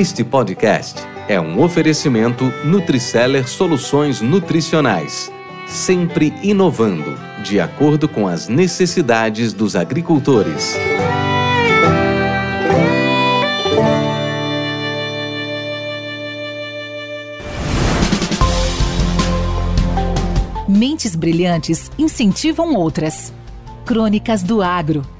Este podcast é um oferecimento Nutriceller Soluções Nutricionais, sempre inovando, de acordo com as necessidades dos agricultores. Mentes brilhantes incentivam outras. Crônicas do Agro.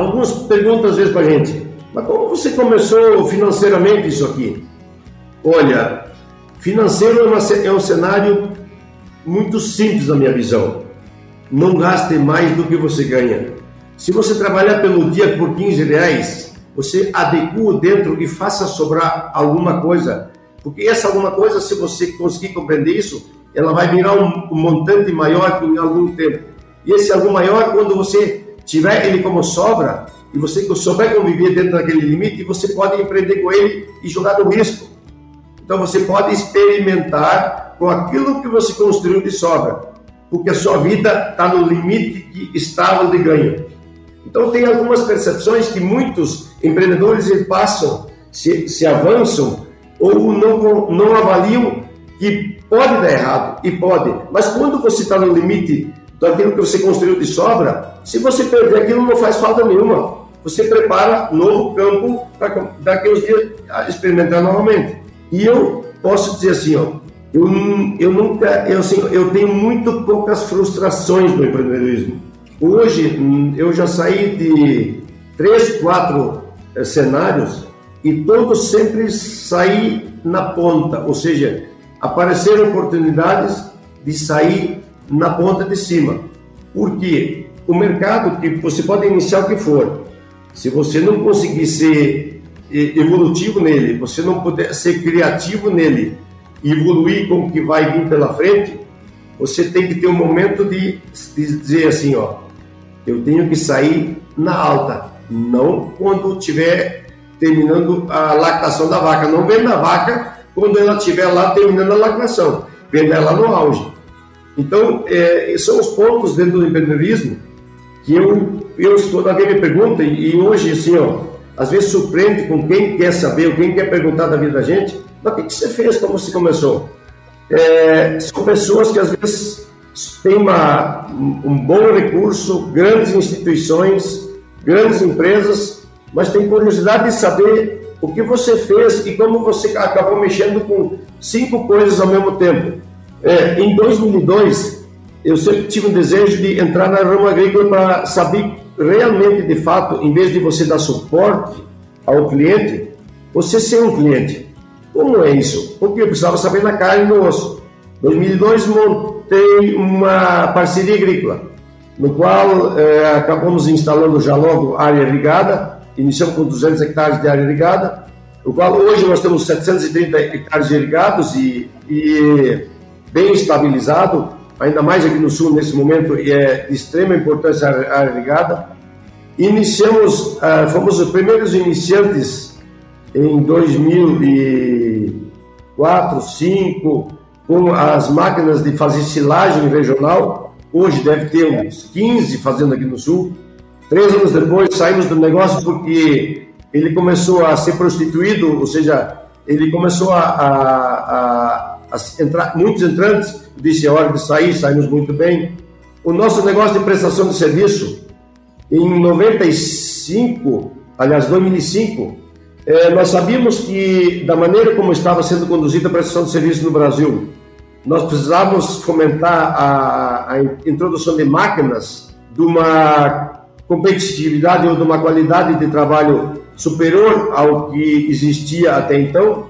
Algumas perguntas às vezes para a gente. Mas como você começou financeiramente isso aqui? Olha, financeiro é, uma, é um cenário muito simples na minha visão. Não gaste mais do que você ganha. Se você trabalhar pelo dia por 15 reais, você adequa dentro e faça sobrar alguma coisa. Porque essa alguma coisa, se você conseguir compreender isso, ela vai virar um, um montante maior em algum tempo. E esse algo maior, quando você tiver ele como sobra, e você souber conviver dentro daquele limite, você pode empreender com ele e jogar no risco. Então você pode experimentar com aquilo que você construiu de sobra, porque a sua vida está no limite que estável de ganho. Então tem algumas percepções que muitos empreendedores passam, se, se avançam ou não, não avaliam que pode dar errado e pode, mas quando você está no limite daquilo que você construiu de sobra, se você perder aquilo não faz falta nenhuma. Você prepara novo campo para daqui uns dias experimentar novamente. E eu posso dizer assim, ó, eu, eu nunca, eu, assim, eu tenho muito poucas frustrações no empreendedorismo. Hoje eu já saí de três, quatro é, cenários e todos sempre saí na ponta, ou seja, apareceram oportunidades de sair na ponta de cima. Porque o mercado, que você pode iniciar o que for, se você não conseguir ser evolutivo nele, você não puder ser criativo nele evoluir com o que vai vir pela frente, você tem que ter um momento de, de dizer assim, ó, eu tenho que sair na alta, não quando estiver terminando a lactação da vaca, não venda a vaca quando ela estiver lá terminando a lactação, venda ela no auge. Então, é, são os pontos dentro do empreendedorismo que eu, eu quando alguém me pergunta, e, hoje, assim, ó, às vezes surpreende com quem quer saber, ou quem quer perguntar da vida da gente, mas o que, que você fez, como você começou? É, são pessoas que às vezes têm uma, um bom recurso, grandes instituições, grandes empresas, mas têm curiosidade de saber o que você fez e como você acabou mexendo com cinco coisas ao mesmo tempo. É, em 2002, eu sempre tive um desejo de entrar na rama agrícola para saber realmente, de fato, em vez de você dar suporte ao cliente, você ser um cliente. Como é isso? Porque eu precisava saber na carne e no osso. Em 2002, montei uma parceria agrícola, no qual é, acabamos instalando já logo área irrigada, iniciamos com 200 hectares de área irrigada, o qual hoje nós temos 730 hectares irrigados e, e bem estabilizado, ainda mais aqui no sul nesse momento, é de extrema importância a área irrigada. Iniciamos, uh, fomos os primeiros iniciantes em 2004, 2005, com as máquinas de fazer silagem regional. Hoje deve ter uns 15 fazendo aqui no sul. Três anos depois saímos do negócio porque ele começou a ser prostituído, ou seja, ele começou a, a, a entrar, muitos entrantes, disse a hora de sair, saímos muito bem. O nosso negócio de prestação de serviço, em 95, aliás, 2005, é, nós sabíamos que, da maneira como estava sendo conduzida a prestação de serviço no Brasil, nós precisávamos fomentar a, a introdução de máquinas de uma competitividade ou de uma qualidade de trabalho superior ao que existia até então,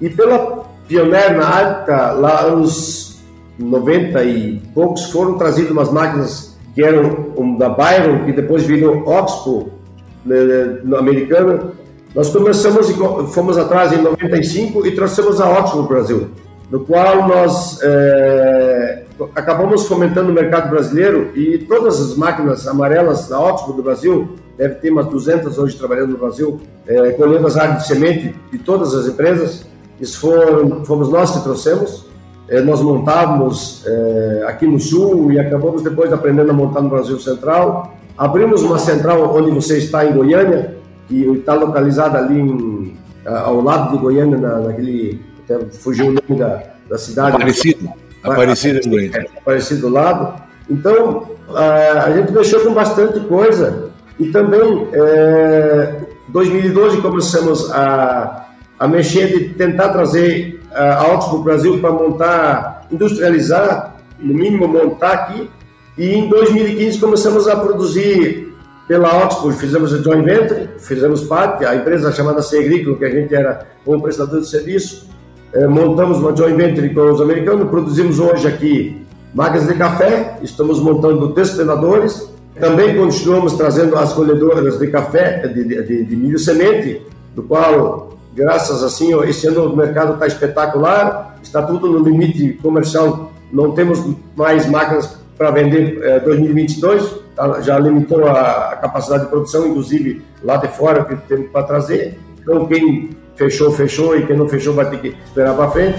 e pela pioneiro na época, lá anos 90 e poucos foram trazidas umas máquinas que eram um, da Byron, que depois virou Oxpo, né, né, no americano. Nós começamos e fomos atrás em 95 e trouxemos a Oxpo para o Brasil, no qual nós é, acabamos fomentando o mercado brasileiro e todas as máquinas amarelas da Oxpo do Brasil, deve ter umas 200 hoje trabalhando no Brasil, é, colhendo as áreas de semente de todas as empresas. Isso foram, fomos nós que trouxemos. É, nós montávamos é, aqui no Sul e acabamos depois aprendendo a montar no Brasil Central. Abrimos uma central onde você está em Goiânia, que está localizada ali em, ao lado de Goiânia, na, naquele. Até fugiu o nome da, da cidade. Aparecido. Aparecido em Goiânia. É, Aparecido do lado. Então, a, a gente mexeu com bastante coisa. E também, é, 2012, começamos a, a mexer de tentar trazer a Autos para o Brasil para montar, industrializar, no mínimo montar aqui. E em 2015 começamos a produzir pela Oxford, fizemos a joint venture, fizemos parte, a empresa chamada Segrícola, que a gente era um prestador de serviço, eh, montamos uma joint venture com os americanos, produzimos hoje aqui máquinas de café, estamos montando desplenadores, também continuamos trazendo as colhedoras de café, de, de, de milho semente, do qual graças assim, esse ano o mercado está espetacular, está tudo no limite comercial, não temos mais máquinas para vender é, 2022, tá, já limitou a, a, capacidade de produção, inclusive lá de fora que temos para trazer. Então quem fechou, fechou e quem não fechou vai ter que esperar para frente.